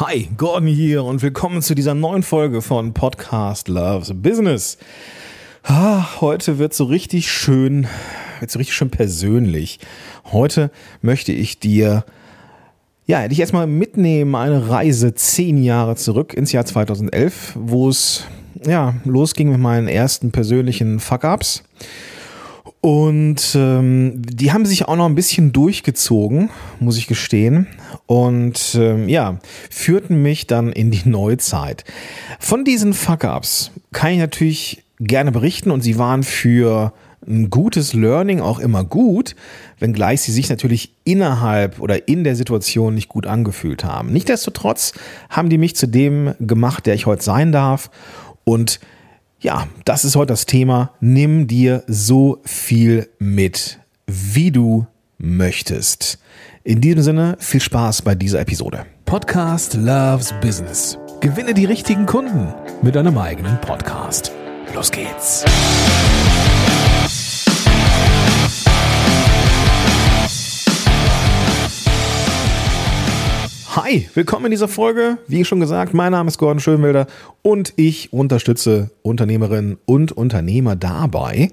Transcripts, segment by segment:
Hi, Gordon hier und willkommen zu dieser neuen Folge von Podcast Loves Business. Heute wird so richtig schön, wird so richtig schön persönlich. Heute möchte ich dir, ja, dich erstmal mitnehmen, eine Reise zehn Jahre zurück ins Jahr 2011, wo es, ja, losging mit meinen ersten persönlichen Fuck-Ups. Und ähm, die haben sich auch noch ein bisschen durchgezogen, muss ich gestehen. Und ähm, ja, führten mich dann in die Neuzeit. Von diesen Fuck-Ups kann ich natürlich gerne berichten und sie waren für ein gutes Learning auch immer gut, wenngleich sie sich natürlich innerhalb oder in der Situation nicht gut angefühlt haben. Nichtsdestotrotz haben die mich zu dem gemacht, der ich heute sein darf. Und ja, das ist heute das Thema. Nimm dir so viel mit, wie du möchtest. In diesem Sinne, viel Spaß bei dieser Episode. Podcast Loves Business. Gewinne die richtigen Kunden mit deinem eigenen Podcast. Los geht's. Hi, willkommen in dieser Folge. Wie schon gesagt, mein Name ist Gordon Schönwelder und ich unterstütze Unternehmerinnen und Unternehmer dabei,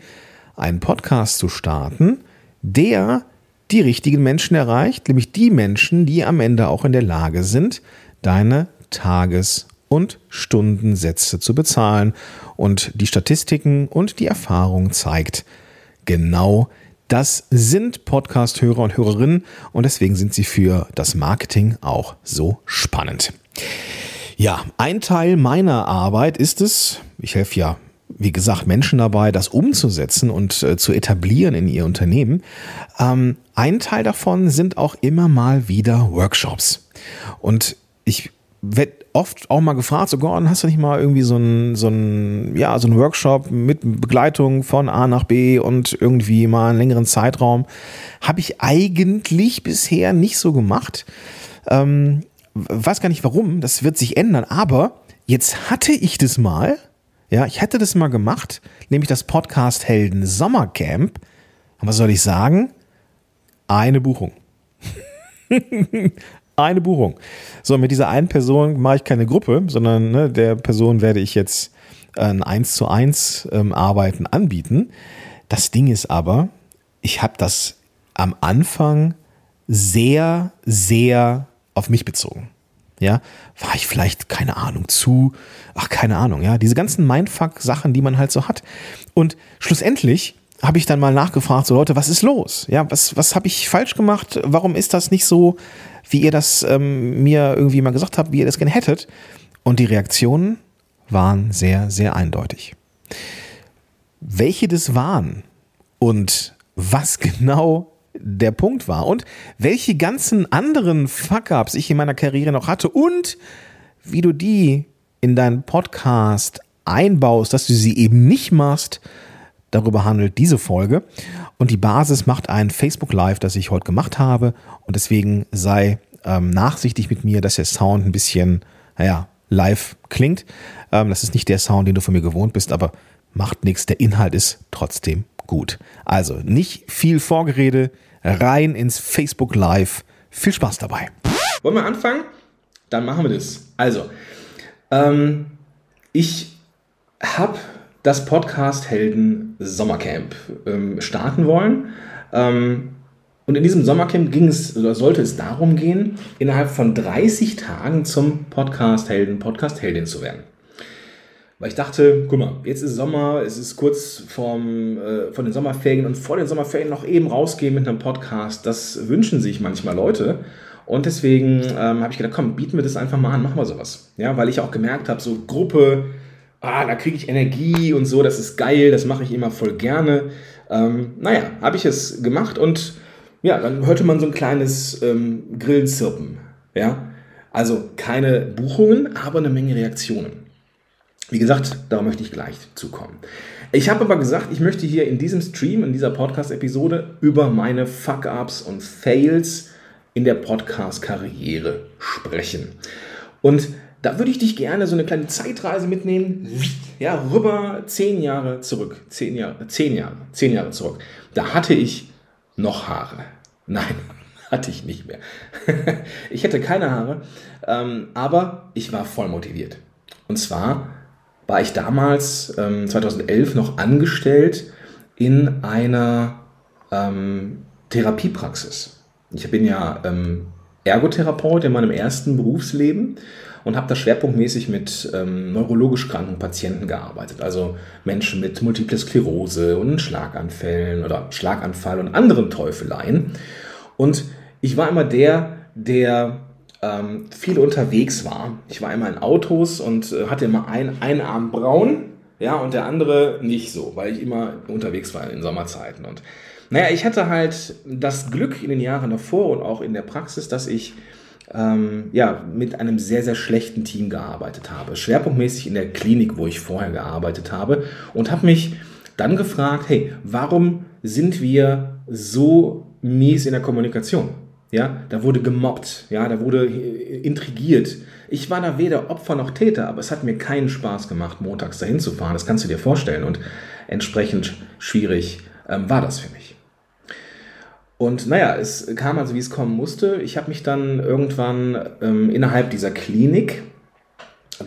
einen Podcast zu starten, der die richtigen Menschen erreicht, nämlich die Menschen, die am Ende auch in der Lage sind, deine Tages- und Stundensätze zu bezahlen. Und die Statistiken und die Erfahrung zeigt genau das sind Podcast-Hörer und Hörerinnen und deswegen sind sie für das Marketing auch so spannend. Ja, ein Teil meiner Arbeit ist es, ich helfe ja, wie gesagt, Menschen dabei, das umzusetzen und äh, zu etablieren in ihr Unternehmen. Ähm, ein Teil davon sind auch immer mal wieder Workshops. Und ich werde oft auch mal gefragt, so Gordon, hast du nicht mal irgendwie so ein, so ein, ja, so ein Workshop mit Begleitung von A nach B und irgendwie mal einen längeren Zeitraum? Habe ich eigentlich bisher nicht so gemacht. Ähm, weiß gar nicht warum, das wird sich ändern, aber jetzt hatte ich das mal, ja, ich hätte das mal gemacht, nämlich das Podcast Helden Sommercamp. Und was soll ich sagen? Eine Buchung. eine Buchung. So, mit dieser einen Person mache ich keine Gruppe, sondern ne, der Person werde ich jetzt ein 1 zu 1 ähm, Arbeiten anbieten. Das Ding ist aber, ich habe das am Anfang sehr, sehr auf mich bezogen. Ja, war ich vielleicht, keine Ahnung, zu, ach, keine Ahnung, ja, diese ganzen Mindfuck-Sachen, die man halt so hat. Und schlussendlich habe ich dann mal nachgefragt, so Leute, was ist los? Ja, was, was habe ich falsch gemacht? Warum ist das nicht so, wie ihr das ähm, mir irgendwie mal gesagt habt, wie ihr das gerne hättet? Und die Reaktionen waren sehr, sehr eindeutig. Welche das waren und was genau der Punkt war und welche ganzen anderen Fuck-ups ich in meiner Karriere noch hatte und wie du die in deinen Podcast einbaust, dass du sie eben nicht machst, Darüber handelt diese Folge. Und die Basis macht ein Facebook Live, das ich heute gemacht habe. Und deswegen sei ähm, nachsichtig mit mir, dass der Sound ein bisschen, naja, live klingt. Ähm, das ist nicht der Sound, den du von mir gewohnt bist, aber macht nichts. Der Inhalt ist trotzdem gut. Also nicht viel Vorgerede, rein ins Facebook Live. Viel Spaß dabei. Wollen wir anfangen? Dann machen wir das. Also, ähm, ich habe das Podcast Helden Sommercamp ähm, starten wollen. Ähm, und in diesem Sommercamp ging es, oder sollte es darum gehen, innerhalb von 30 Tagen zum Podcast Helden, Podcast Heldin zu werden. Weil ich dachte, guck mal, jetzt ist Sommer, es ist kurz vorm, äh, von den Sommerferien und vor den Sommerferien noch eben rausgehen mit einem Podcast, das wünschen sich manchmal Leute. Und deswegen ähm, habe ich gedacht, komm, bieten wir das einfach mal an, machen wir sowas. Ja, weil ich auch gemerkt habe, so Gruppe, ah, da kriege ich Energie und so, das ist geil, das mache ich immer voll gerne. Ähm, naja, habe ich es gemacht und ja, dann hörte man so ein kleines ähm, Grillenzirpen. Ja, also keine Buchungen, aber eine Menge Reaktionen. Wie gesagt, da möchte ich gleich zukommen. Ich habe aber gesagt, ich möchte hier in diesem Stream, in dieser Podcast-Episode über meine Fuck-Ups und Fails in der Podcast-Karriere sprechen. Und da würde ich dich gerne so eine kleine Zeitreise mitnehmen. Ja, rüber zehn Jahre zurück. Zehn Jahre, zehn Jahre, zehn Jahre zurück. Da hatte ich noch Haare. Nein. hatte ich nicht mehr. ich hätte keine Haare, ähm, aber ich war voll motiviert. Und zwar war ich damals, ähm, 2011, noch angestellt in einer ähm, Therapiepraxis. Ich bin ja ähm, Ergotherapeut in meinem ersten Berufsleben und habe da schwerpunktmäßig mit ähm, neurologisch kranken Patienten gearbeitet. Also Menschen mit Multiple Sklerose und Schlaganfällen oder Schlaganfall und anderen Teufeleien. Und ich war immer der, der ähm, viel unterwegs war. Ich war immer in Autos und äh, hatte immer ein, einen Arm braun, ja, und der andere nicht so, weil ich immer unterwegs war in Sommerzeiten. Und naja, ich hatte halt das Glück in den Jahren davor und auch in der Praxis, dass ich ähm, ja, mit einem sehr, sehr schlechten Team gearbeitet habe. Schwerpunktmäßig in der Klinik, wo ich vorher gearbeitet habe und habe mich dann gefragt, hey, warum sind wir so mies in der Kommunikation? Ja, da wurde gemobbt, ja, da wurde intrigiert. Ich war da weder Opfer noch Täter, aber es hat mir keinen Spaß gemacht, montags dahin zu fahren. Das kannst du dir vorstellen. Und entsprechend schwierig ähm, war das für mich. Und naja, es kam also, wie es kommen musste. Ich habe mich dann irgendwann ähm, innerhalb dieser Klinik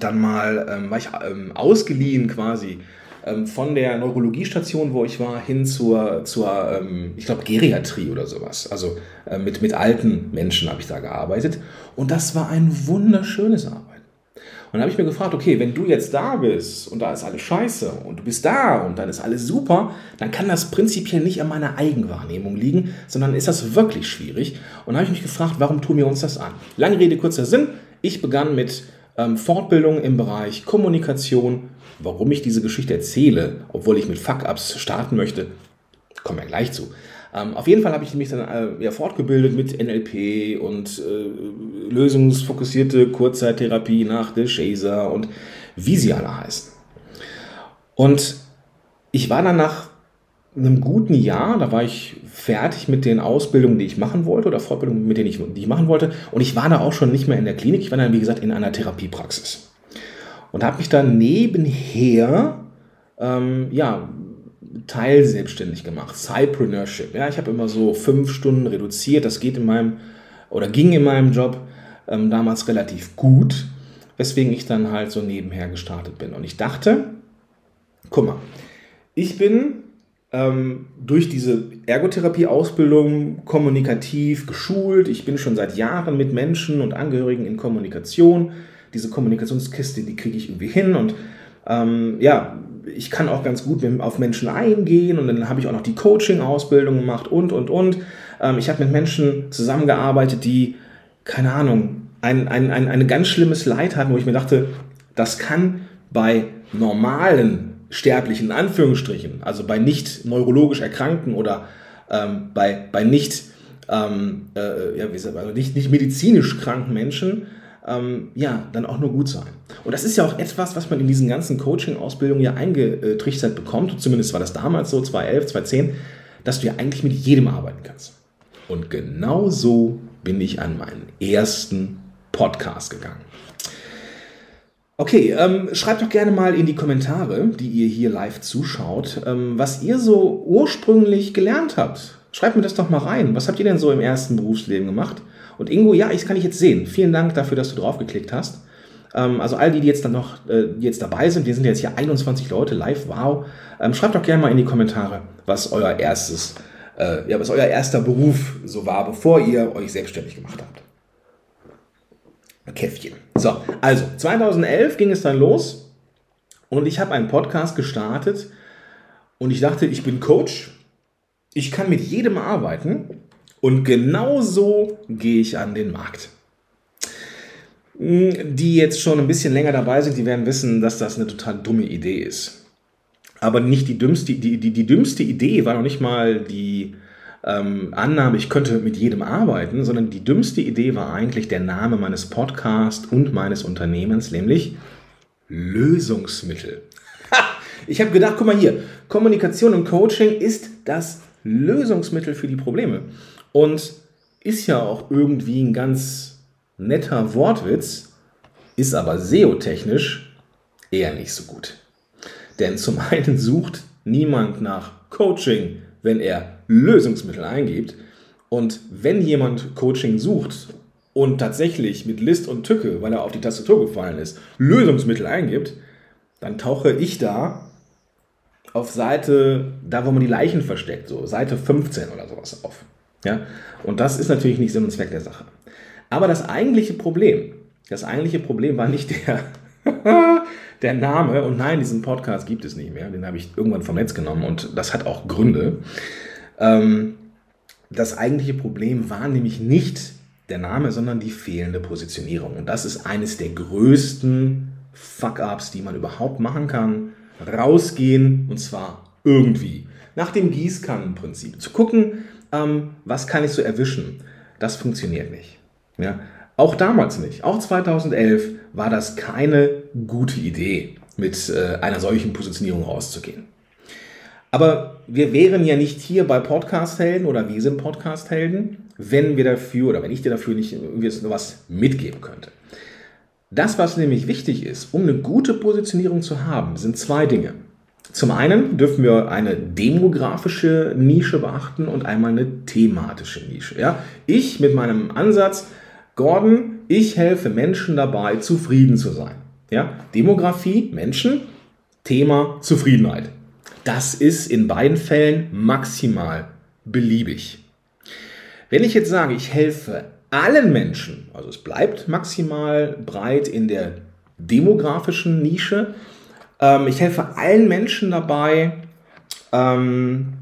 dann mal, ähm, war ich ähm, ausgeliehen quasi ähm, von der Neurologiestation, wo ich war, hin zur, zur ähm, ich glaube, Geriatrie oder sowas. Also äh, mit, mit alten Menschen habe ich da gearbeitet. Und das war ein wunderschönes Arbeit. Und dann habe ich mir gefragt, okay, wenn du jetzt da bist und da ist alles scheiße und du bist da und dann ist alles super, dann kann das prinzipiell nicht an meiner Eigenwahrnehmung liegen, sondern ist das wirklich schwierig. Und dann habe ich mich gefragt, warum tun wir uns das an? Lange Rede, kurzer Sinn. Ich begann mit ähm, Fortbildung im Bereich Kommunikation. Warum ich diese Geschichte erzähle, obwohl ich mit Fuck-Ups starten möchte, kommen wir gleich zu. Ähm, auf jeden Fall habe ich mich dann äh, ja, fortgebildet mit NLP und äh, lösungsfokussierte Kurzzeittherapie nach De Shazer und wie sie alle heißen. Und ich war dann nach einem guten Jahr, da war ich fertig mit den Ausbildungen, die ich machen wollte oder Fortbildungen, mit denen ich, die ich machen wollte. Und ich war da auch schon nicht mehr in der Klinik, ich war dann, wie gesagt, in einer Therapiepraxis. Und habe mich dann nebenher ähm, ja, teilselbstständig gemacht, Cypreneurship. Ja, ich habe immer so fünf Stunden reduziert. Das geht in meinem oder ging in meinem Job ähm, damals relativ gut, weswegen ich dann halt so nebenher gestartet bin. Und ich dachte, guck mal, ich bin ähm, durch diese Ergotherapie-Ausbildung kommunikativ geschult. Ich bin schon seit Jahren mit Menschen und Angehörigen in Kommunikation. Diese Kommunikationskiste, die kriege ich irgendwie hin und ähm, ja, ich kann auch ganz gut auf Menschen eingehen und dann habe ich auch noch die Coaching-Ausbildung gemacht und, und, und. Ähm, ich habe mit Menschen zusammengearbeitet, die, keine Ahnung, ein, ein, ein, ein ganz schlimmes Leid hatten, wo ich mir dachte, das kann bei normalen Sterblichen, in Anführungsstrichen, also bei nicht neurologisch Erkrankten oder ähm, bei, bei nicht, ähm, äh, ja, wie sagt man, also nicht, nicht medizinisch kranken Menschen, ähm, ja, dann auch nur gut sein. Und das ist ja auch etwas, was man in diesen ganzen Coaching-Ausbildungen ja eingetrichtert bekommt, zumindest war das damals so, 2011, 2010, dass du ja eigentlich mit jedem arbeiten kannst. Und genau so bin ich an meinen ersten Podcast gegangen. Okay, ähm, schreibt doch gerne mal in die Kommentare, die ihr hier live zuschaut, ähm, was ihr so ursprünglich gelernt habt. Schreibt mir das doch mal rein. Was habt ihr denn so im ersten Berufsleben gemacht? Und Ingo, ja, ich kann dich jetzt sehen. Vielen Dank dafür, dass du draufgeklickt hast. Ähm, also all die, die jetzt dann noch äh, jetzt dabei sind, wir sind jetzt hier 21 Leute live, wow. Ähm, schreibt doch gerne mal in die Kommentare, was euer erstes, äh, ja, was euer erster Beruf so war, bevor ihr euch selbstständig gemacht habt. Käffchen. So, also 2011 ging es dann los und ich habe einen Podcast gestartet und ich dachte, ich bin Coach, ich kann mit jedem arbeiten und genau so gehe ich an den Markt. Hm, die jetzt schon ein bisschen länger dabei sind, die werden wissen, dass das eine total dumme Idee ist. Aber nicht die dümmste, die, die, die dümmste Idee war noch nicht mal die ähm, Annahme, ich könnte mit jedem arbeiten, sondern die dümmste Idee war eigentlich der Name meines Podcasts und meines Unternehmens, nämlich Lösungsmittel. ich habe gedacht, guck mal hier, Kommunikation und Coaching ist das Lösungsmittel für die Probleme. Und ist ja auch irgendwie ein ganz netter Wortwitz, ist aber SEO-technisch eher nicht so gut. Denn zum einen sucht niemand nach Coaching, wenn er Lösungsmittel eingibt. Und wenn jemand Coaching sucht und tatsächlich mit List und Tücke, weil er auf die Tastatur gefallen ist, Lösungsmittel eingibt, dann tauche ich da auf Seite, da wo man die Leichen versteckt, so Seite 15 oder sowas auf. Ja? Und das ist natürlich nicht Sinn und Zweck der Sache. Aber das eigentliche Problem, das eigentliche Problem war nicht der, der Name. Und nein, diesen Podcast gibt es nicht mehr. Den habe ich irgendwann vom Netz genommen und das hat auch Gründe. Ähm, das eigentliche Problem war nämlich nicht der Name, sondern die fehlende Positionierung. Und das ist eines der größten Fuck-ups, die man überhaupt machen kann. Rausgehen und zwar irgendwie. Nach dem Gießkannenprinzip. Zu gucken, ähm, was kann ich so erwischen. Das funktioniert nicht. Ja? Auch damals nicht. Auch 2011 war das keine gute Idee, mit äh, einer solchen Positionierung rauszugehen. Aber wir wären ja nicht hier bei Podcast-Helden oder wir sind Podcast-Helden, wenn wir dafür oder wenn ich dir dafür nicht was mitgeben könnte. Das, was nämlich wichtig ist, um eine gute Positionierung zu haben, sind zwei Dinge. Zum einen dürfen wir eine demografische Nische beachten und einmal eine thematische Nische. Ja? Ich mit meinem Ansatz, Gordon, ich helfe Menschen dabei, zufrieden zu sein. Ja? Demografie, Menschen, Thema Zufriedenheit. Das ist in beiden Fällen maximal beliebig. Wenn ich jetzt sage, ich helfe allen Menschen, also es bleibt maximal breit in der demografischen Nische, ähm, ich helfe allen Menschen dabei, ähm,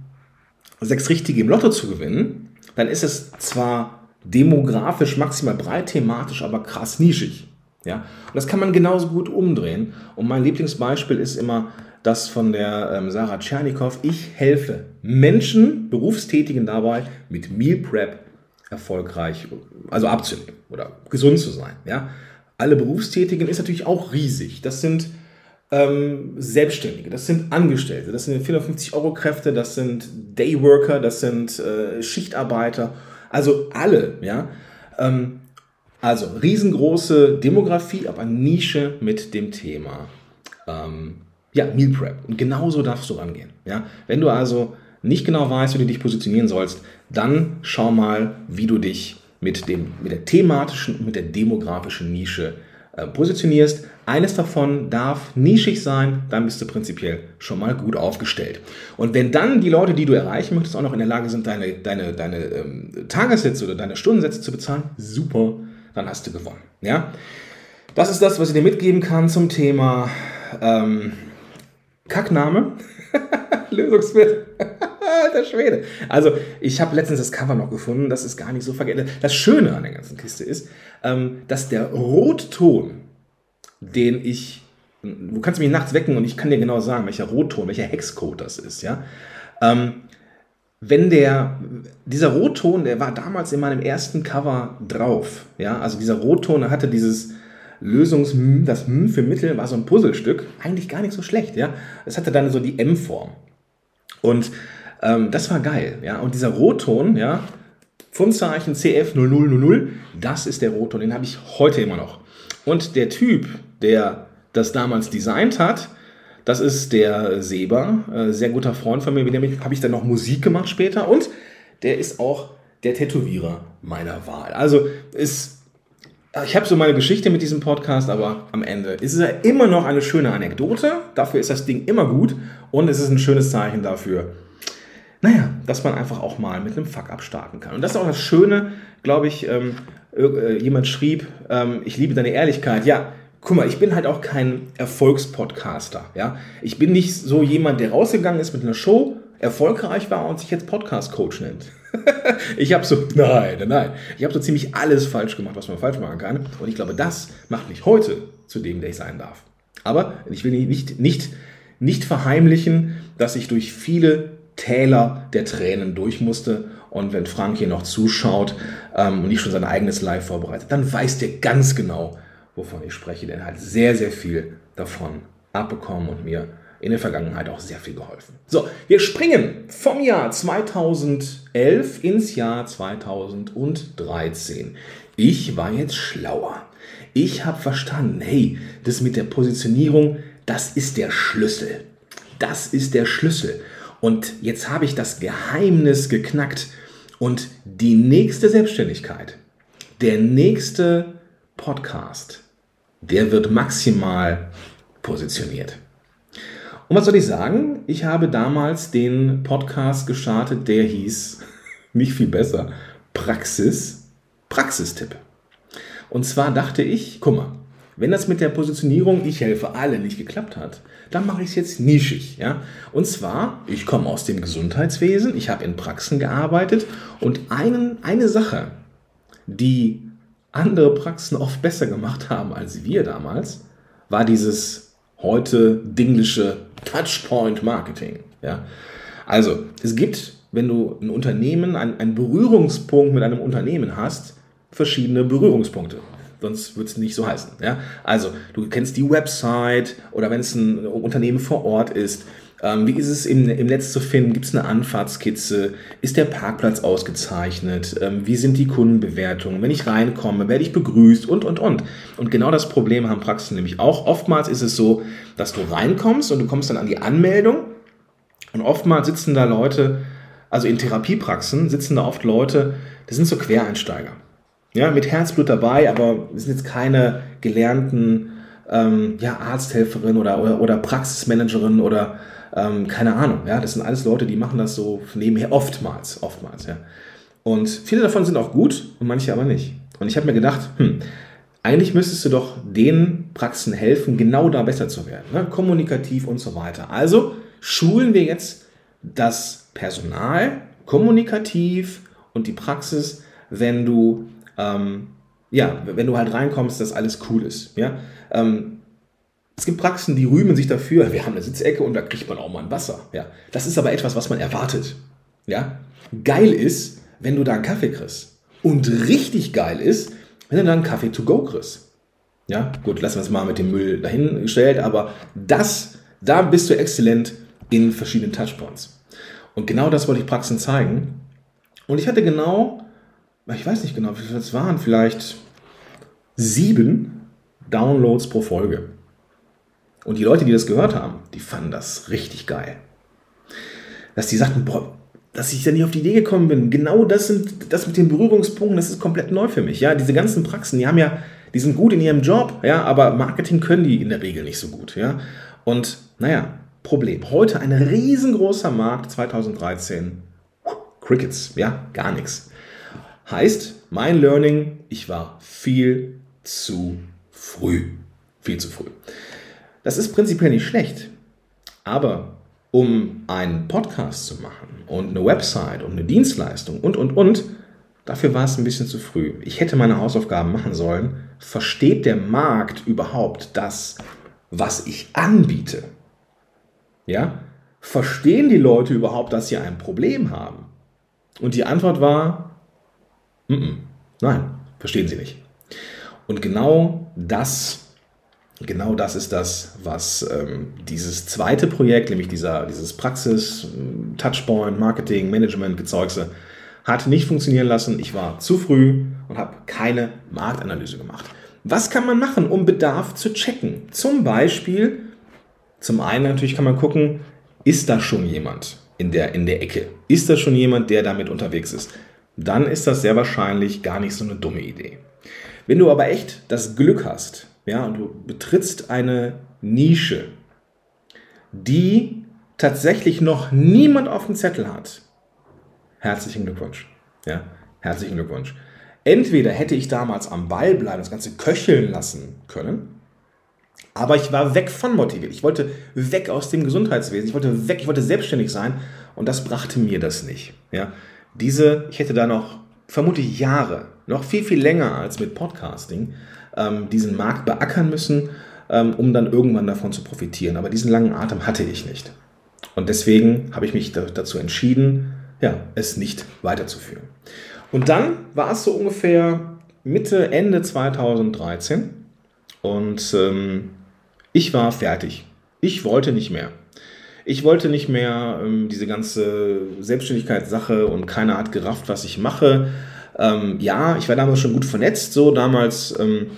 sechs Richtige im Lotto zu gewinnen, dann ist es zwar demografisch maximal breit, thematisch aber krass nischig. Ja? Und das kann man genauso gut umdrehen. Und mein Lieblingsbeispiel ist immer das von der ähm, Sarah Tschernikow. Ich helfe Menschen, Berufstätigen dabei, mit Meal Prep erfolgreich, also abzunehmen oder gesund zu sein. Ja? Alle Berufstätigen ist natürlich auch riesig. Das sind ähm, Selbstständige, das sind Angestellte, das sind 450 Euro Kräfte, das sind Dayworker, das sind äh, Schichtarbeiter also alle, ja. Ähm, also riesengroße Demografie, aber Nische mit dem Thema ähm, ja, Meal Prep. Und genauso darfst du rangehen. Ja? Wenn du also nicht genau weißt, wie du dich positionieren sollst, dann schau mal, wie du dich mit, dem, mit der thematischen und mit der demografischen Nische äh, positionierst. Eines davon darf nischig sein, dann bist du prinzipiell schon mal gut aufgestellt. Und wenn dann die Leute, die du erreichen möchtest, auch noch in der Lage sind, deine, deine, deine ähm, Tagessätze oder deine Stundensätze zu bezahlen, super, dann hast du gewonnen. Ja? Das ist das, was ich dir mitgeben kann zum Thema ähm, Kackname. Lösungsmittel. Alter Schwede. Also, ich habe letztens das Cover noch gefunden, das ist gar nicht so vergessen. Das Schöne an der ganzen Kiste ist, ähm, dass der Rotton, den ich, du kannst mich nachts wecken und ich kann dir genau sagen, welcher Rotton, welcher Hexcode das ist, ja. Ähm, wenn der, dieser Rotton, der war damals in meinem ersten Cover drauf, ja, also dieser Rotton hatte dieses Lösungs, das M für Mittel war so ein Puzzlestück, eigentlich gar nicht so schlecht, ja. Es hatte dann so die M-Form. Und ähm, das war geil, ja. Und dieser Rotton, ja, Fundzeichen CF0000, das ist der Rotton, den habe ich heute immer noch. Und der Typ, der das damals designt hat, das ist der Seba, äh, sehr guter Freund von mir, mit dem habe ich dann noch Musik gemacht später und der ist auch der Tätowierer meiner Wahl. Also ist, ich habe so meine Geschichte mit diesem Podcast, aber am Ende ist es ja immer noch eine schöne Anekdote. Dafür ist das Ding immer gut und es ist ein schönes Zeichen dafür, naja, dass man einfach auch mal mit einem Fuck-up starten kann. Und das ist auch das Schöne, glaube ich, ähm, äh, jemand schrieb, ähm, ich liebe deine Ehrlichkeit. Ja, guck mal, ich bin halt auch kein Erfolgspodcaster. Ja? Ich bin nicht so jemand, der rausgegangen ist mit einer Show, erfolgreich war und sich jetzt Podcast-Coach nennt. ich habe so, nein, nein, ich habe so ziemlich alles falsch gemacht, was man falsch machen kann. Und ich glaube, das macht mich heute zu dem, der ich sein darf. Aber ich will nicht, nicht, nicht verheimlichen, dass ich durch viele Täler der Tränen durch musste. Und wenn Frank hier noch zuschaut ähm, und nicht schon sein eigenes Live vorbereitet, dann weiß der ganz genau, wovon ich spreche. Denn er hat sehr, sehr viel davon abbekommen und mir in der Vergangenheit auch sehr viel geholfen. So, wir springen vom Jahr 2011 ins Jahr 2013. Ich war jetzt schlauer. Ich habe verstanden, hey, das mit der Positionierung, das ist der Schlüssel. Das ist der Schlüssel. Und jetzt habe ich das Geheimnis geknackt Und die nächste Selbstständigkeit, der nächste Podcast, der wird maximal positioniert. Und was soll ich sagen? Ich habe damals den Podcast gestartet, der hieß, nicht viel besser, Praxis, Praxistipp. Und zwar dachte ich, guck mal, wenn das mit der Positionierung Ich helfe alle nicht geklappt hat, dann mache ich es jetzt nischig. Ja? Und zwar, ich komme aus dem Gesundheitswesen, ich habe in Praxen gearbeitet und einen, eine Sache, die andere Praxen oft besser gemacht haben als wir damals, war dieses heute dinglische Touchpoint Marketing. Ja? Also, es gibt, wenn du ein Unternehmen, einen Berührungspunkt mit einem Unternehmen hast, verschiedene Berührungspunkte. Sonst wird es nicht so heißen. Ja? Also, du kennst die Website oder wenn es ein Unternehmen vor Ort ist, ähm, wie ist es im, im Netz zu finden? Gibt es eine Anfahrtskizze? Ist der Parkplatz ausgezeichnet? Ähm, wie sind die Kundenbewertungen? Wenn ich reinkomme, werde ich begrüßt und, und, und. Und genau das Problem haben Praxen nämlich auch. Oftmals ist es so, dass du reinkommst und du kommst dann an die Anmeldung und oftmals sitzen da Leute, also in Therapiepraxen sitzen da oft Leute, das sind so Quereinsteiger ja, mit Herzblut dabei, aber wir sind jetzt keine gelernten ähm, ja, Arzthelferin oder, oder, oder Praxismanagerin oder ähm, keine Ahnung. Ja, das sind alles Leute, die machen das so nebenher oftmals, oftmals. Ja. Und viele davon sind auch gut und manche aber nicht. Und ich habe mir gedacht, hm, eigentlich müsstest du doch den Praxen helfen, genau da besser zu werden, ne? kommunikativ und so weiter. Also schulen wir jetzt das Personal kommunikativ und die Praxis, wenn du ähm, ja, wenn du halt reinkommst, dass alles cool ist. Ja? Ähm, es gibt Praxen, die rühmen sich dafür, wir haben eine Sitzecke und da kriegt man auch mal ein Wasser. Ja? Das ist aber etwas, was man erwartet. Ja? Geil ist, wenn du da einen Kaffee kriegst. Und richtig geil ist, wenn du da einen Kaffee to go kriegst. Ja, gut, lassen wir es mal mit dem Müll dahingestellt, aber das, da bist du exzellent in verschiedenen Touchpoints. Und genau das wollte ich Praxen zeigen. Und ich hatte genau ich weiß nicht genau, wie viel es waren, vielleicht sieben Downloads pro Folge. Und die Leute, die das gehört haben, die fanden das richtig geil. Dass die sagten, boah, dass ich da nicht auf die Idee gekommen bin. Genau das sind, das mit den Berührungspunkten, das ist komplett neu für mich. Ja, diese ganzen Praxen, die haben ja, die sind gut in ihrem Job, ja, aber Marketing können die in der Regel nicht so gut, ja. Und naja, Problem. Heute ein riesengroßer Markt, 2013. Crickets, ja, gar nichts. Heißt, mein Learning, ich war viel zu früh. Viel zu früh. Das ist prinzipiell nicht schlecht, aber um einen Podcast zu machen und eine Website und eine Dienstleistung und, und, und, dafür war es ein bisschen zu früh. Ich hätte meine Hausaufgaben machen sollen. Versteht der Markt überhaupt das, was ich anbiete? Ja? Verstehen die Leute überhaupt, dass sie ein Problem haben? Und die Antwort war. Nein, verstehen sie nicht. Und genau das, genau das ist das, was ähm, dieses zweite Projekt, nämlich dieser, dieses Praxis, Touchpoint, Marketing, Management, Gezeugse, hat nicht funktionieren lassen. Ich war zu früh und habe keine Marktanalyse gemacht. Was kann man machen, um Bedarf zu checken? Zum Beispiel, zum einen natürlich kann man gucken, ist da schon jemand in der, in der Ecke? Ist da schon jemand, der damit unterwegs ist? Dann ist das sehr wahrscheinlich gar nicht so eine dumme Idee. Wenn du aber echt das Glück hast, ja, und du betrittst eine Nische, die tatsächlich noch niemand auf dem Zettel hat, herzlichen Glückwunsch. Ja, herzlichen Glückwunsch. Entweder hätte ich damals am Ball bleiben, das Ganze köcheln lassen können, aber ich war weg von motiviert. Ich wollte weg aus dem Gesundheitswesen. Ich wollte weg, ich wollte selbstständig sein und das brachte mir das nicht. Ja, diese, ich hätte da noch vermutlich Jahre, noch viel, viel länger als mit Podcasting, ähm, diesen Markt beackern müssen, ähm, um dann irgendwann davon zu profitieren. Aber diesen langen Atem hatte ich nicht. Und deswegen habe ich mich da, dazu entschieden, ja, es nicht weiterzuführen. Und dann war es so ungefähr Mitte, Ende 2013 und ähm, ich war fertig. Ich wollte nicht mehr. Ich wollte nicht mehr ähm, diese ganze Selbstständigkeitssache und keiner hat gerafft, was ich mache. Ähm, ja, ich war damals schon gut vernetzt, so damals ähm,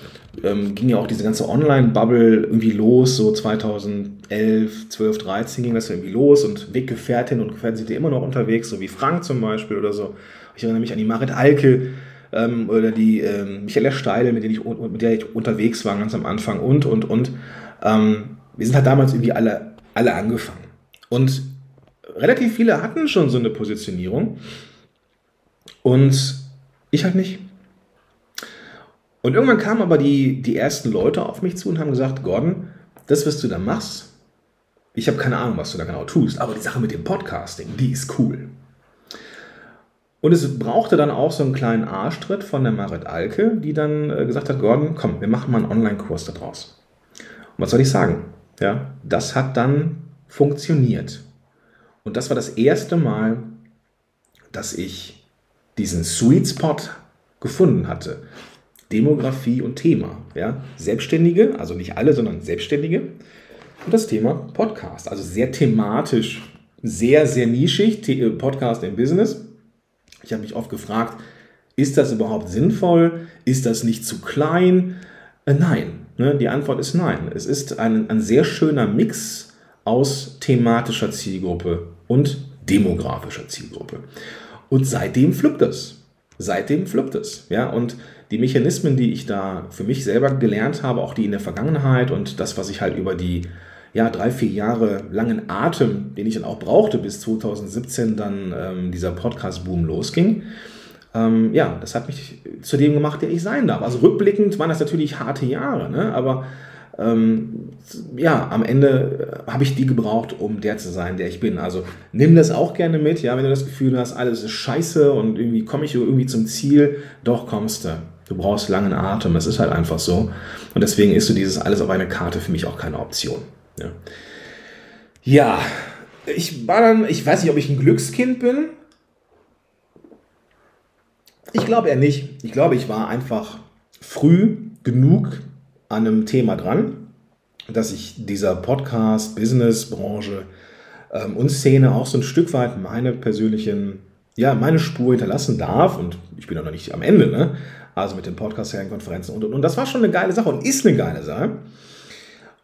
ähm, ging ja auch diese ganze Online-Bubble irgendwie los, so 2011, 12, 13 ging das irgendwie los und Weggefährtinnen und Gefährten sind ja immer noch unterwegs, so wie Frank zum Beispiel oder so. Ich erinnere mich an die Marit Alke ähm, oder die ähm, Michaela Steile, mit, ich, mit der ich unterwegs war ganz am Anfang und, und, und. Ähm, wir sind halt damals irgendwie alle, alle angefangen. Und relativ viele hatten schon so eine Positionierung und ich halt nicht. Und irgendwann kamen aber die, die ersten Leute auf mich zu und haben gesagt, Gordon, das, was du da machst, ich habe keine Ahnung, was du da genau tust, aber die Sache mit dem Podcasting, die ist cool. Und es brauchte dann auch so einen kleinen Arschtritt von der Marit Alke, die dann äh, gesagt hat, Gordon, komm, wir machen mal einen Online-Kurs daraus. Und was soll ich sagen? Ja, das hat dann funktioniert. Und das war das erste Mal, dass ich diesen Sweet Spot gefunden hatte. Demografie und Thema. Ja? Selbstständige, also nicht alle, sondern Selbstständige. Und das Thema Podcast. Also sehr thematisch, sehr, sehr nischig, äh, Podcast im Business. Ich habe mich oft gefragt, ist das überhaupt sinnvoll? Ist das nicht zu klein? Äh, nein. Ne? Die Antwort ist nein. Es ist ein, ein sehr schöner Mix aus thematischer Zielgruppe und demografischer Zielgruppe. Und seitdem fluppt es. Seitdem fluppt es. Ja, und die Mechanismen, die ich da für mich selber gelernt habe, auch die in der Vergangenheit und das, was ich halt über die ja, drei, vier Jahre langen Atem, den ich dann auch brauchte, bis 2017 dann ähm, dieser Podcast-Boom losging, ähm, ja, das hat mich zu dem gemacht, der ich sein darf. Also rückblickend waren das natürlich harte Jahre, ne? aber ähm, ja, am Ende äh, habe ich die gebraucht, um der zu sein, der ich bin. Also nimm das auch gerne mit, ja, wenn du das Gefühl hast, alles ist scheiße und irgendwie komme ich irgendwie zum Ziel, doch kommst du. Du brauchst langen Atem, es ist halt einfach so. Und deswegen ist so dieses alles auf eine Karte für mich auch keine Option. Ja, ja ich war dann, ich weiß nicht, ob ich ein Glückskind bin. Ich glaube eher nicht. Ich glaube, ich war einfach früh genug an einem Thema dran, dass ich dieser Podcast, Business-Branche ähm, und Szene auch so ein Stück weit meine persönlichen, ja, meine Spur hinterlassen darf. Und ich bin auch noch nicht am Ende, ne? Also mit den Podcast-Konferenzen und, und, und. Das war schon eine geile Sache und ist eine geile Sache.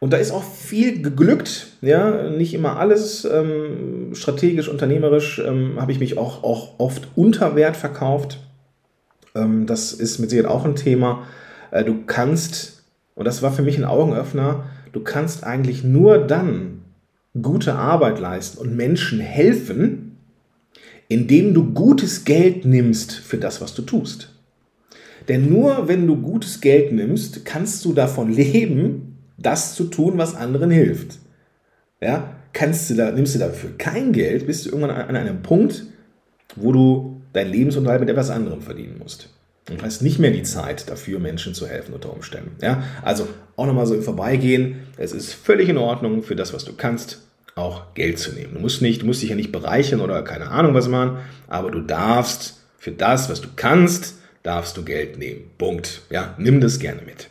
Und da ist auch viel geglückt, ja, nicht immer alles ähm, strategisch, unternehmerisch ähm, habe ich mich auch, auch oft unter Wert verkauft. Ähm, das ist mit Sicherheit auch ein Thema. Äh, du kannst, und das war für mich ein Augenöffner, du kannst eigentlich nur dann gute Arbeit leisten und Menschen helfen, indem du gutes Geld nimmst für das, was du tust. Denn nur wenn du gutes Geld nimmst, kannst du davon leben, das zu tun, was anderen hilft. Ja, kannst du da, nimmst du dafür kein Geld, bist du irgendwann an einem Punkt, wo du deinen Lebensunterhalt mit etwas anderem verdienen musst. Und hast nicht mehr die Zeit dafür, Menschen zu helfen unter Umständen. Ja, also auch nochmal so im Vorbeigehen. Es ist völlig in Ordnung, für das, was du kannst, auch Geld zu nehmen. Du musst nicht, du musst dich ja nicht bereichern oder keine Ahnung was machen, aber du darfst für das, was du kannst, darfst du Geld nehmen. Punkt. Ja, nimm das gerne mit.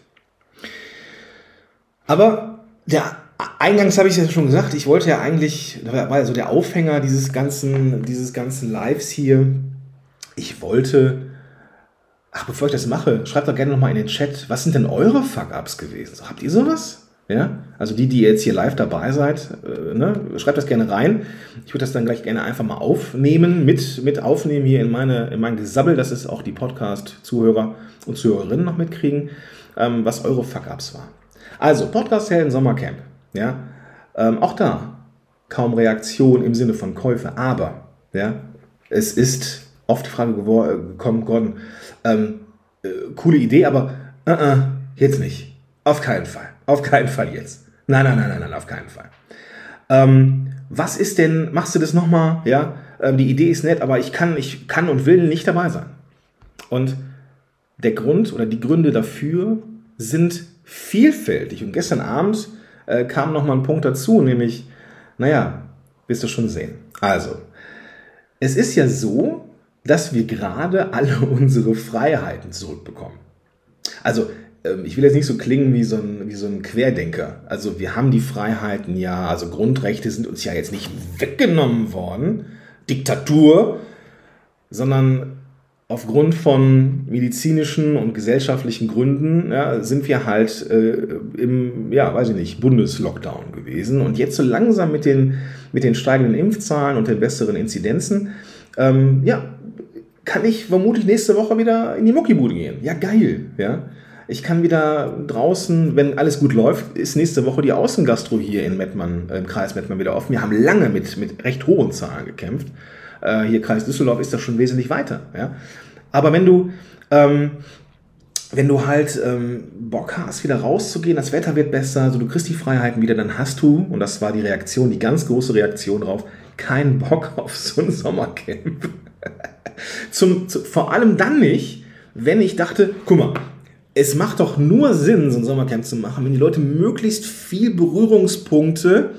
Aber der Eingangs habe ich ja schon gesagt, ich wollte ja eigentlich, das war ja so der Aufhänger dieses ganzen, dieses ganzen Lives hier. Ich wollte, ach, bevor ich das mache, schreibt doch gerne nochmal in den Chat, was sind denn eure Fuck-Ups gewesen? Habt ihr sowas? Ja, also die, die jetzt hier live dabei seid, äh, ne, schreibt das gerne rein. Ich würde das dann gleich gerne einfach mal aufnehmen, mit, mit aufnehmen hier in, meine, in mein Gesabbel, dass es auch die Podcast-Zuhörer und Zuhörerinnen noch mitkriegen, ähm, was eure Fuck-Ups waren. Also, Podcast-Helden Sommercamp. Ja, ähm, auch da kaum Reaktion im Sinne von Käufe, aber ja, es ist oft die Frage gekommen, Gordon, ähm, äh, coole Idee, aber uh -uh, jetzt nicht. Auf keinen Fall. Auf keinen Fall jetzt. Nein, nein, nein, nein, nein, auf keinen Fall. Ähm, was ist denn, machst du das nochmal? Ja, ähm, die Idee ist nett, aber ich kann, ich kann und will nicht dabei sein. Und der Grund oder die Gründe dafür sind vielfältig. Und gestern Abend äh, kam nochmal ein Punkt dazu, nämlich, naja, wirst du schon sehen. Also, es ist ja so, dass wir gerade alle unsere Freiheiten zurückbekommen. Also ähm, ich will jetzt nicht so klingen wie so, ein, wie so ein Querdenker. Also wir haben die Freiheiten ja, also Grundrechte sind uns ja jetzt nicht weggenommen worden, Diktatur, sondern aufgrund von medizinischen und gesellschaftlichen Gründen ja, sind wir halt äh, im, ja, weiß ich nicht, Bundeslockdown gewesen. Und jetzt so langsam mit den, mit den steigenden Impfzahlen und den besseren Inzidenzen, ähm, ja, kann ich vermutlich nächste Woche wieder in die Muckibude gehen. Ja, geil, ja. Ich kann wieder draußen, wenn alles gut läuft, ist nächste Woche die Außengastro hier in Mettmann, äh, im Kreis Mettmann wieder offen. Wir haben lange mit, mit recht hohen Zahlen gekämpft. Äh, hier Kreis Düsseldorf ist das schon wesentlich weiter. Ja? Aber wenn du, ähm, wenn du halt ähm, Bock hast, wieder rauszugehen, das Wetter wird besser, also du kriegst die Freiheiten wieder, dann hast du, und das war die Reaktion, die ganz große Reaktion drauf, keinen Bock auf so ein Sommercamp. Zum, zu, vor allem dann nicht, wenn ich dachte, guck mal, es macht doch nur Sinn, so ein Sommercamp zu machen, wenn die Leute möglichst viel Berührungspunkte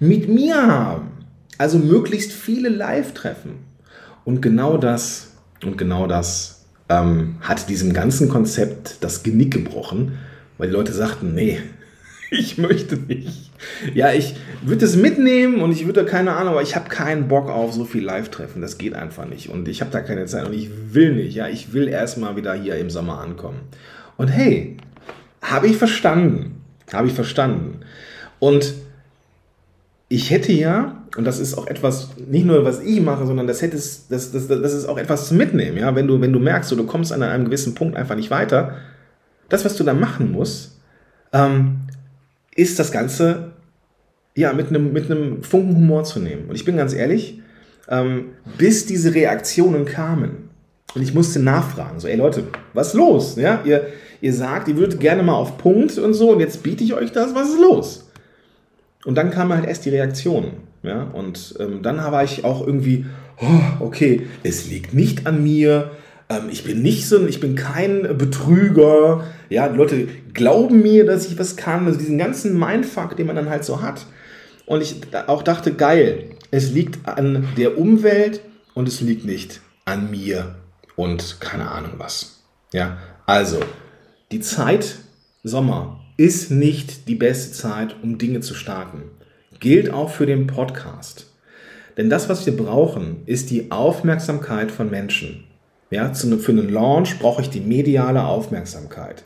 mit mir haben. Also möglichst viele Live-Treffen. Und genau das, und genau das ähm, hat diesem ganzen Konzept das Genick gebrochen, weil die Leute sagten, nee, ich möchte nicht. Ja, ich würde es mitnehmen und ich würde keine Ahnung, aber ich habe keinen Bock auf so viel Live-Treffen. Das geht einfach nicht. Und ich habe da keine Zeit und ich will nicht. Ja, ich will erstmal wieder hier im Sommer ankommen. Und hey, habe ich verstanden. Habe ich verstanden. Und ich hätte ja, und das ist auch etwas, nicht nur was ich mache, sondern das hätte das, das, das ist auch etwas zu mitnehmen, ja, wenn du, wenn du merkst, so, du kommst an einem gewissen Punkt einfach nicht weiter, das, was du da machen musst, ähm, ist das Ganze ja mit einem, mit einem Funken Humor zu nehmen. Und ich bin ganz ehrlich, ähm, bis diese Reaktionen kamen und ich musste nachfragen, so, ey Leute, was ist los? Ja, ihr, Ihr sagt, ihr würdet gerne mal auf Punkt und so und jetzt biete ich euch das, was ist los? Und dann kam halt erst die Reaktion. Ja? Und ähm, dann war ich auch irgendwie, oh, okay, es liegt nicht an mir, ähm, ich bin nicht so, ich bin kein Betrüger. Ja, Leute glauben mir, dass ich was kann. Also diesen ganzen Mindfuck, den man dann halt so hat. Und ich auch dachte, geil, es liegt an der Umwelt und es liegt nicht an mir und keine Ahnung was. Ja, also die Zeit Sommer ist nicht die beste Zeit, um Dinge zu starten. Gilt auch für den Podcast. Denn das, was wir brauchen, ist die Aufmerksamkeit von Menschen. Ja, für einen Launch brauche ich die mediale Aufmerksamkeit.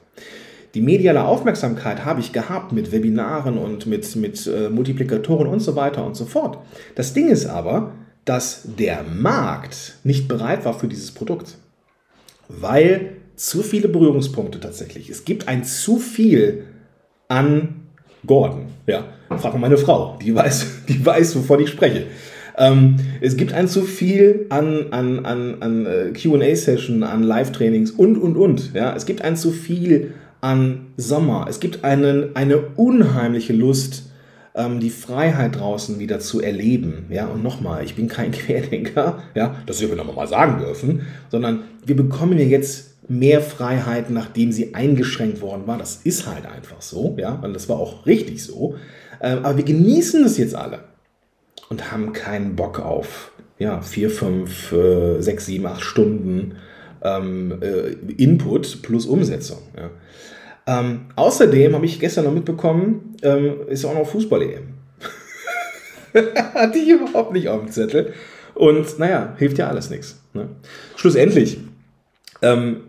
Die mediale Aufmerksamkeit habe ich gehabt mit Webinaren und mit, mit äh, Multiplikatoren und so weiter und so fort. Das Ding ist aber, dass der Markt nicht bereit war für dieses Produkt. Weil zu viele Berührungspunkte tatsächlich. Es gibt ein zu viel an Gordon. Ja, frag mal meine Frau, die weiß, die weiß, wovon ich spreche. Ähm, es gibt ein zu viel an, an, an, an äh, QA-Session, an Live-Trainings und, und, und. Ja, es gibt ein zu viel an Sommer. Es gibt einen, eine unheimliche Lust, ähm, die Freiheit draußen wieder zu erleben. Ja, und nochmal, ich bin kein Querdenker, ja, das wir noch mal sagen dürfen, sondern wir bekommen ja jetzt mehr Freiheiten, nachdem sie eingeschränkt worden war. Das ist halt einfach so, ja, und das war auch richtig so. Ähm, aber wir genießen das jetzt alle und haben keinen Bock auf ja, vier, fünf, äh, sechs, sieben, acht Stunden ähm, äh, Input plus Umsetzung. Ja. Ähm, außerdem habe ich gestern noch mitbekommen, ähm, ist auch noch Fußball-EM. Hatte ich überhaupt nicht auf dem Zettel. Und naja, hilft ja alles nichts. Ne? Schlussendlich ähm,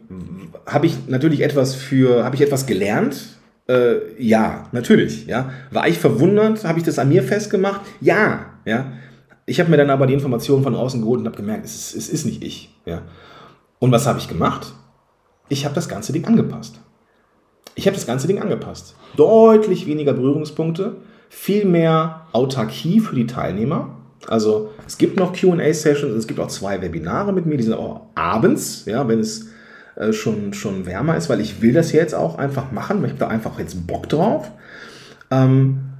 habe ich natürlich etwas für, habe ich etwas gelernt? Äh, ja, natürlich. Ja. War ich verwundert? Habe ich das an mir festgemacht? Ja. Ja. Ich habe mir dann aber die Informationen von außen geholt und habe gemerkt, es ist, es ist nicht ich. Ja. Und was habe ich gemacht? Ich habe das ganze Ding angepasst. Ich habe das ganze Ding angepasst. Deutlich weniger Berührungspunkte, viel mehr Autarkie für die Teilnehmer. Also es gibt noch QA-Sessions, es gibt auch zwei Webinare mit mir, die sind auch abends, ja, wenn es äh, schon, schon wärmer ist, weil ich will das jetzt auch einfach machen, ich habe da einfach jetzt Bock drauf. Ähm,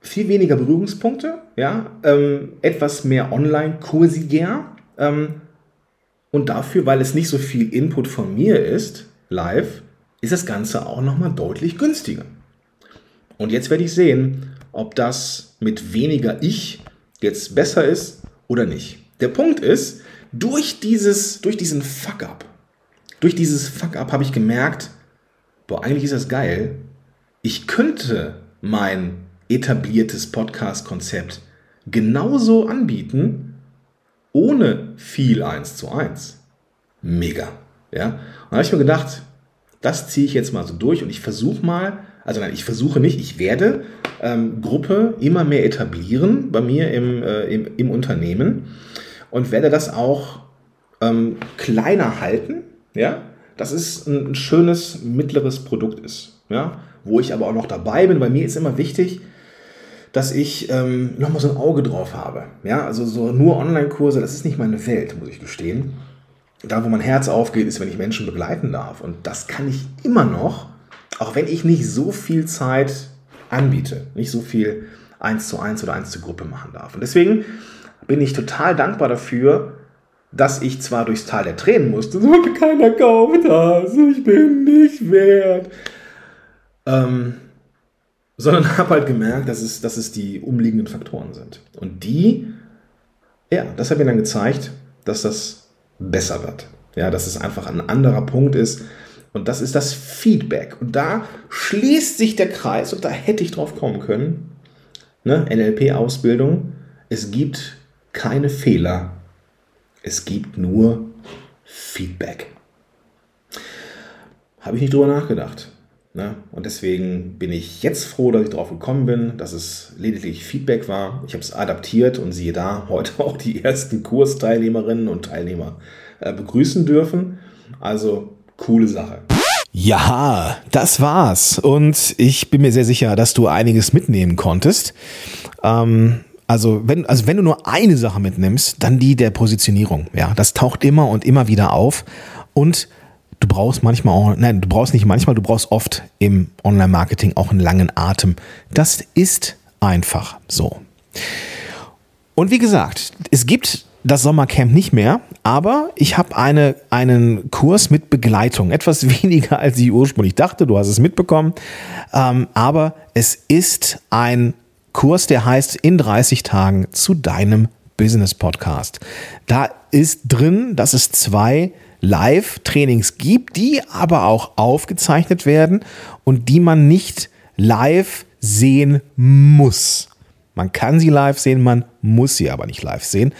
viel weniger Berührungspunkte, ja, ähm, etwas mehr online-kursiger ähm, und dafür, weil es nicht so viel Input von mir ist, live, ist das Ganze auch nochmal deutlich günstiger. Und jetzt werde ich sehen, ob das mit weniger Ich jetzt besser ist oder nicht. Der Punkt ist, durch, dieses, durch diesen Fuck-up, durch dieses Fuck-up habe ich gemerkt, boah, eigentlich ist das geil. Ich könnte mein etabliertes Podcast-Konzept genauso anbieten, ohne viel eins zu eins. mega. Ja? Und da habe ich mir gedacht, das ziehe ich jetzt mal so durch und ich versuche mal, also nein, ich versuche nicht, ich werde ähm, Gruppe immer mehr etablieren bei mir im, äh, im, im Unternehmen und werde das auch ähm, kleiner halten, ja, dass es ein, schönes mittleres Produkt ist, ja, wo ich aber auch noch dabei bin. Bei mir ist immer wichtig, dass ich ähm, nochmal so ein Auge drauf habe. Ja, also so nur Online-Kurse, das ist nicht meine Welt, muss ich gestehen. Da, wo mein Herz aufgeht, ist, wenn ich Menschen begleiten darf. Und das kann ich immer noch, auch wenn ich nicht so viel Zeit anbiete, nicht so viel eins zu eins oder eins zu Gruppe machen darf. Und deswegen bin ich total dankbar dafür, dass ich zwar durchs Tal der Tränen musste, so keiner kauft das, ich bin nicht wert. Ähm, sondern habe halt gemerkt, dass es, dass es die umliegenden Faktoren sind. Und die, ja, das hat mir dann gezeigt, dass das besser wird. Ja, dass es einfach ein anderer Punkt ist. Und das ist das Feedback. Und da schließt sich der Kreis, und da hätte ich drauf kommen können. Ne? NLP-Ausbildung. Es gibt keine Fehler. Es gibt nur Feedback. Habe ich nicht drüber nachgedacht. Ne? Und deswegen bin ich jetzt froh, dass ich darauf gekommen bin, dass es lediglich Feedback war. Ich habe es adaptiert und siehe da, heute auch die ersten Kursteilnehmerinnen und Teilnehmer äh, begrüßen dürfen. Also coole Sache. Ja, das war's. Und ich bin mir sehr sicher, dass du einiges mitnehmen konntest. Ähm, also wenn, also wenn du nur eine Sache mitnimmst, dann die der Positionierung. Ja, das taucht immer und immer wieder auf. Und du brauchst manchmal auch, nein, du brauchst nicht manchmal, du brauchst oft im Online-Marketing auch einen langen Atem. Das ist einfach so. Und wie gesagt, es gibt das Sommercamp nicht mehr, aber ich habe eine, einen Kurs mit Begleitung. Etwas weniger, als ich ursprünglich dachte. Du hast es mitbekommen. Ähm, aber es ist ein Kurs, der heißt in 30 Tagen zu deinem Business Podcast. Da ist drin, dass es zwei Live-Trainings gibt, die aber auch aufgezeichnet werden und die man nicht live sehen muss. Man kann sie live sehen, man muss sie aber nicht live sehen.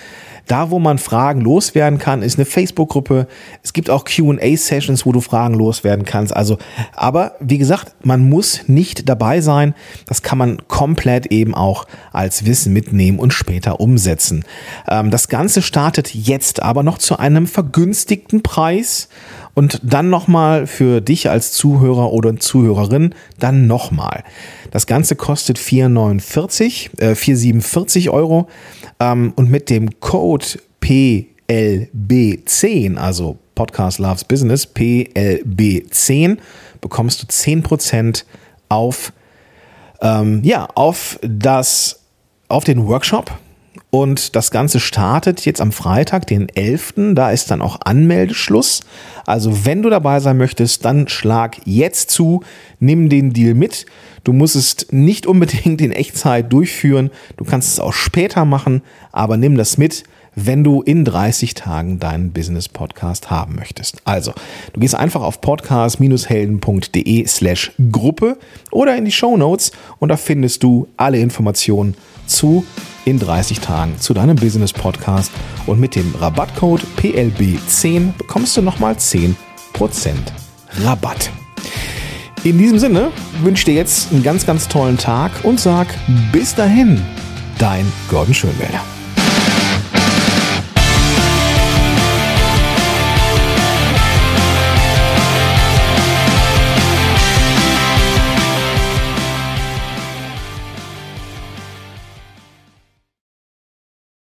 Da, wo man Fragen loswerden kann, ist eine Facebook-Gruppe. Es gibt auch QA-Sessions, wo du Fragen loswerden kannst. Also, aber wie gesagt, man muss nicht dabei sein. Das kann man komplett eben auch als Wissen mitnehmen und später umsetzen. Ähm, das Ganze startet jetzt aber noch zu einem vergünstigten Preis. Und dann nochmal für dich als Zuhörer oder Zuhörerin, dann nochmal. Das Ganze kostet 4,49, äh, 4,47 Euro. Ähm, und mit dem Code PLB10, also Podcast Loves Business, PLB10, bekommst du 10% auf, ähm, ja, auf das, auf den Workshop. Und das Ganze startet jetzt am Freitag, den 11. Da ist dann auch Anmeldeschluss. Also wenn du dabei sein möchtest, dann schlag jetzt zu, nimm den Deal mit. Du musst es nicht unbedingt in Echtzeit durchführen. Du kannst es auch später machen, aber nimm das mit, wenn du in 30 Tagen deinen Business Podcast haben möchtest. Also, du gehst einfach auf podcast-helden.de slash Gruppe oder in die Show Notes und da findest du alle Informationen zu in 30 Tagen zu deinem Business Podcast und mit dem Rabattcode PLB10 bekommst du nochmal 10% Rabatt. In diesem Sinne wünsche ich dir jetzt einen ganz, ganz tollen Tag und sag bis dahin, dein Gordon Schönwälder.